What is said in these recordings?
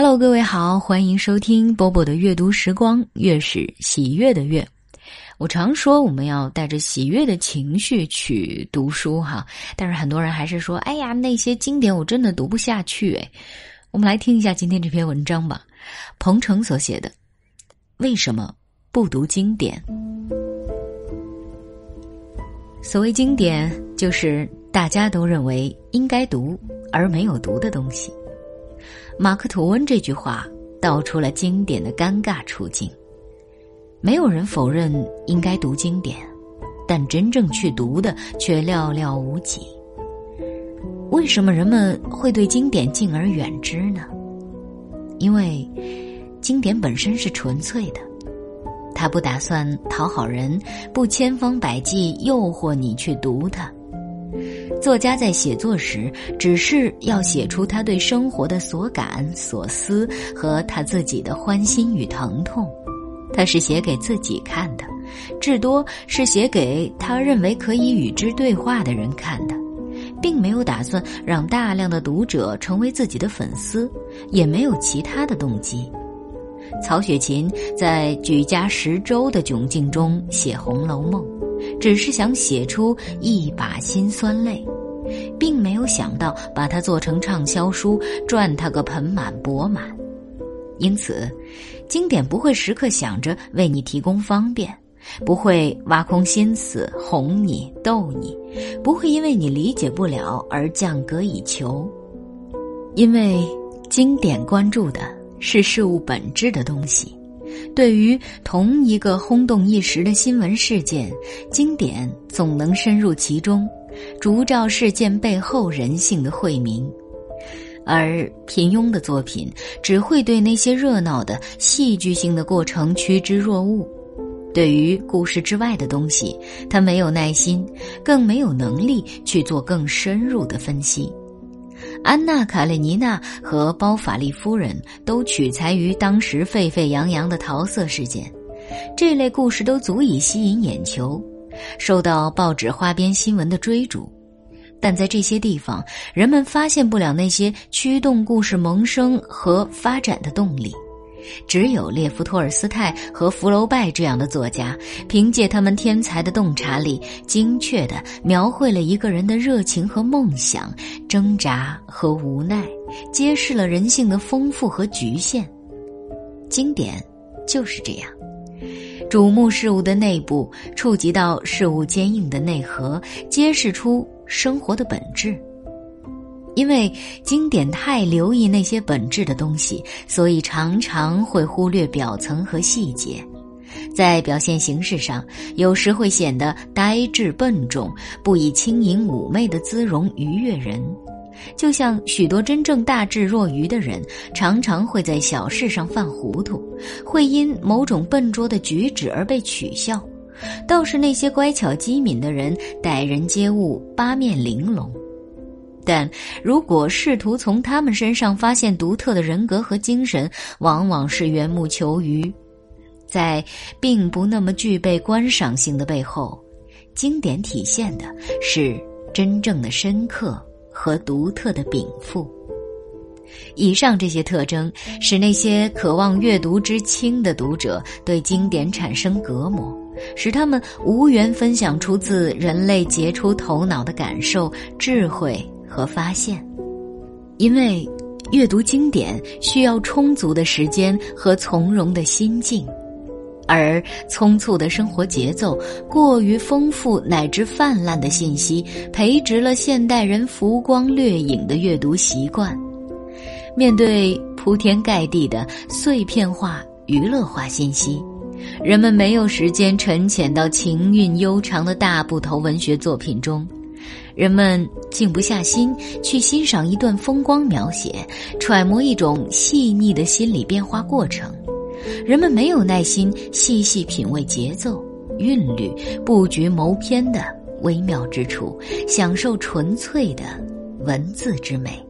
Hello，各位好，欢迎收听波波的阅读时光，月是喜悦的月。我常说我们要带着喜悦的情绪去读书哈，但是很多人还是说，哎呀，那些经典我真的读不下去哎。我们来听一下今天这篇文章吧，彭程所写的《为什么不读经典》。所谓经典，就是大家都认为应该读而没有读的东西。马克吐温这句话道出了经典的尴尬处境。没有人否认应该读经典，但真正去读的却寥寥无几。为什么人们会对经典敬而远之呢？因为经典本身是纯粹的，他不打算讨好人，不千方百计诱惑你去读它。作家在写作时，只是要写出他对生活的所感所思和他自己的欢欣与疼痛。他是写给自己看的，至多是写给他认为可以与之对话的人看的，并没有打算让大量的读者成为自己的粉丝，也没有其他的动机。曹雪芹在举家十洲的窘境中写《红楼梦》。只是想写出一把辛酸泪，并没有想到把它做成畅销书，赚他个盆满钵满。因此，经典不会时刻想着为你提供方便，不会挖空心思哄你逗你，不会因为你理解不了而降格以求。因为经典关注的是事物本质的东西。对于同一个轰动一时的新闻事件，经典总能深入其中，烛照事件背后人性的晦明；而平庸的作品只会对那些热闹的戏剧性的过程趋之若鹜。对于故事之外的东西，他没有耐心，更没有能力去做更深入的分析。安娜·卡列尼娜和包法利夫人都取材于当时沸沸扬扬的桃色事件，这类故事都足以吸引眼球，受到报纸花边新闻的追逐。但在这些地方，人们发现不了那些驱动故事萌生和发展的动力。只有列夫·托尔斯泰和福楼拜这样的作家，凭借他们天才的洞察力，精确地描绘了一个人的热情和梦想、挣扎和无奈，揭示了人性的丰富和局限。经典就是这样，瞩目事物的内部，触及到事物坚硬的内核，揭示出生活的本质。因为经典太留意那些本质的东西，所以常常会忽略表层和细节，在表现形式上，有时会显得呆滞笨重，不以轻盈妩媚的姿容愉悦人。就像许多真正大智若愚的人，常常会在小事上犯糊涂，会因某种笨拙的举止而被取笑；倒是那些乖巧机敏的人，待人接物八面玲珑。但如果试图从他们身上发现独特的人格和精神，往往是缘木求鱼。在并不那么具备观赏性的背后，经典体现的是真正的深刻和独特的禀赋。以上这些特征，使那些渴望阅读之轻的读者对经典产生隔膜，使他们无缘分享出自人类杰出头脑的感受、智慧。和发现，因为阅读经典需要充足的时间和从容的心境，而匆促的生活节奏、过于丰富乃至泛滥的信息，培植了现代人浮光掠影的阅读习惯。面对铺天盖地的碎片化、娱乐化信息，人们没有时间沉潜到情韵悠长的大部头文学作品中。人们静不下心去欣赏一段风光描写，揣摩一种细腻的心理变化过程。人们没有耐心细细品味节奏、韵律、布局、谋篇的微妙之处，享受纯粹的文字之美。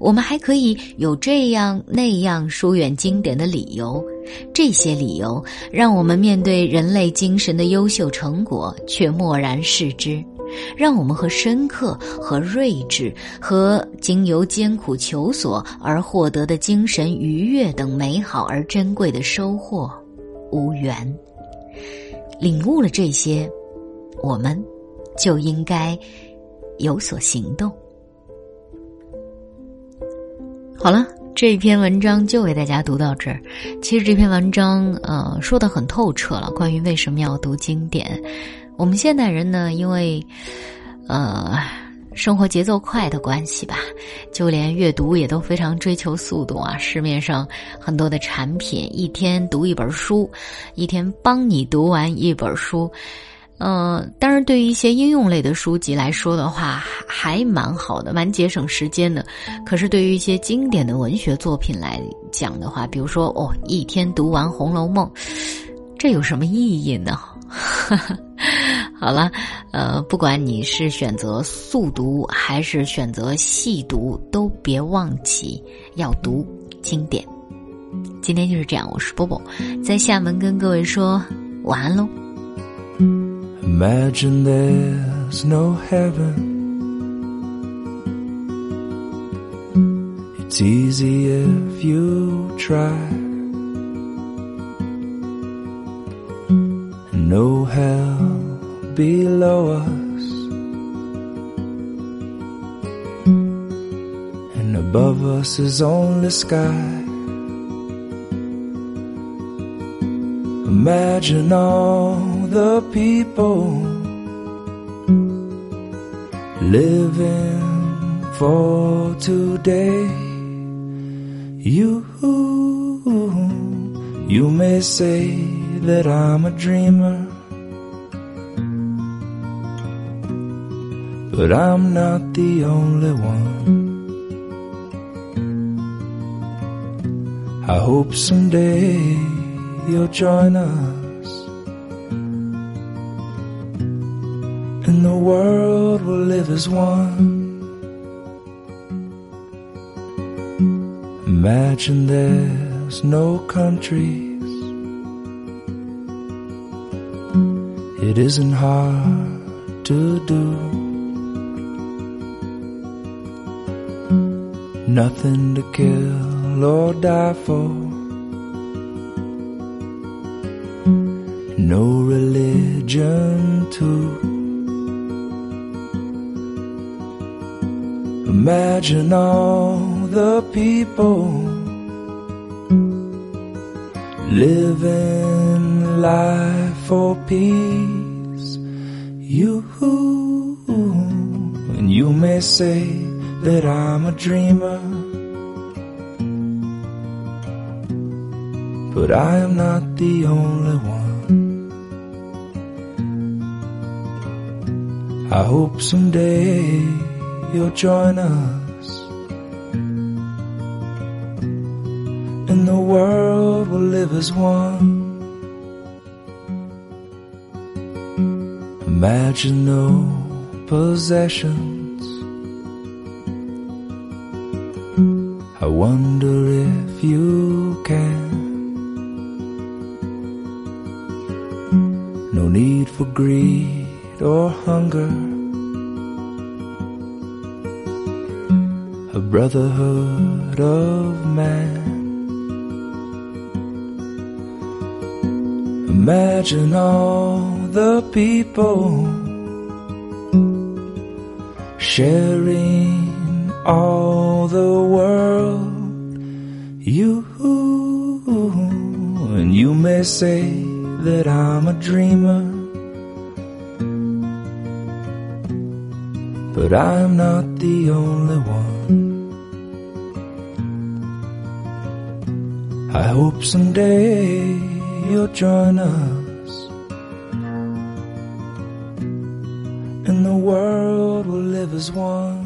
我们还可以有这样那样疏远经典的理由，这些理由让我们面对人类精神的优秀成果却漠然视之。让我们和深刻、和睿智、和经由艰苦求索而获得的精神愉悦等美好而珍贵的收获无缘。领悟了这些，我们就应该有所行动。好了。这篇文章就为大家读到这儿。其实这篇文章，呃，说的很透彻了。关于为什么要读经典，我们现代人呢，因为，呃，生活节奏快的关系吧，就连阅读也都非常追求速度啊。市面上很多的产品，一天读一本书，一天帮你读完一本书。嗯，当然，对于一些应用类的书籍来说的话，还蛮好的，蛮节省时间的。可是，对于一些经典的文学作品来讲的话，比如说，哦，一天读完《红楼梦》，这有什么意义呢？好了，呃，不管你是选择速读还是选择细读，都别忘记要读经典。今天就是这样，我是波波，在厦门跟各位说晚安喽。Imagine there's no heaven. It's easy if you try. And no hell below us. And above us is only sky. Imagine all the people living for today. You, you may say that I'm a dreamer, but I'm not the only one. I hope someday you'll join us. And the world will live as one. Imagine there's no countries. It isn't hard to do. Nothing to kill or die for. no religion too. Imagine all the people living life for peace. You and you may say that I'm a dreamer. But I am not the only one. I hope someday you'll join us and the world will live as one. Imagine no possessions. Wonder if you can. No need for greed or hunger. A brotherhood of man. Imagine all the people sharing all the world. You and you may say that I'm a dreamer. but I'm not the only one. I hope someday you'll join us, and the world will live as one.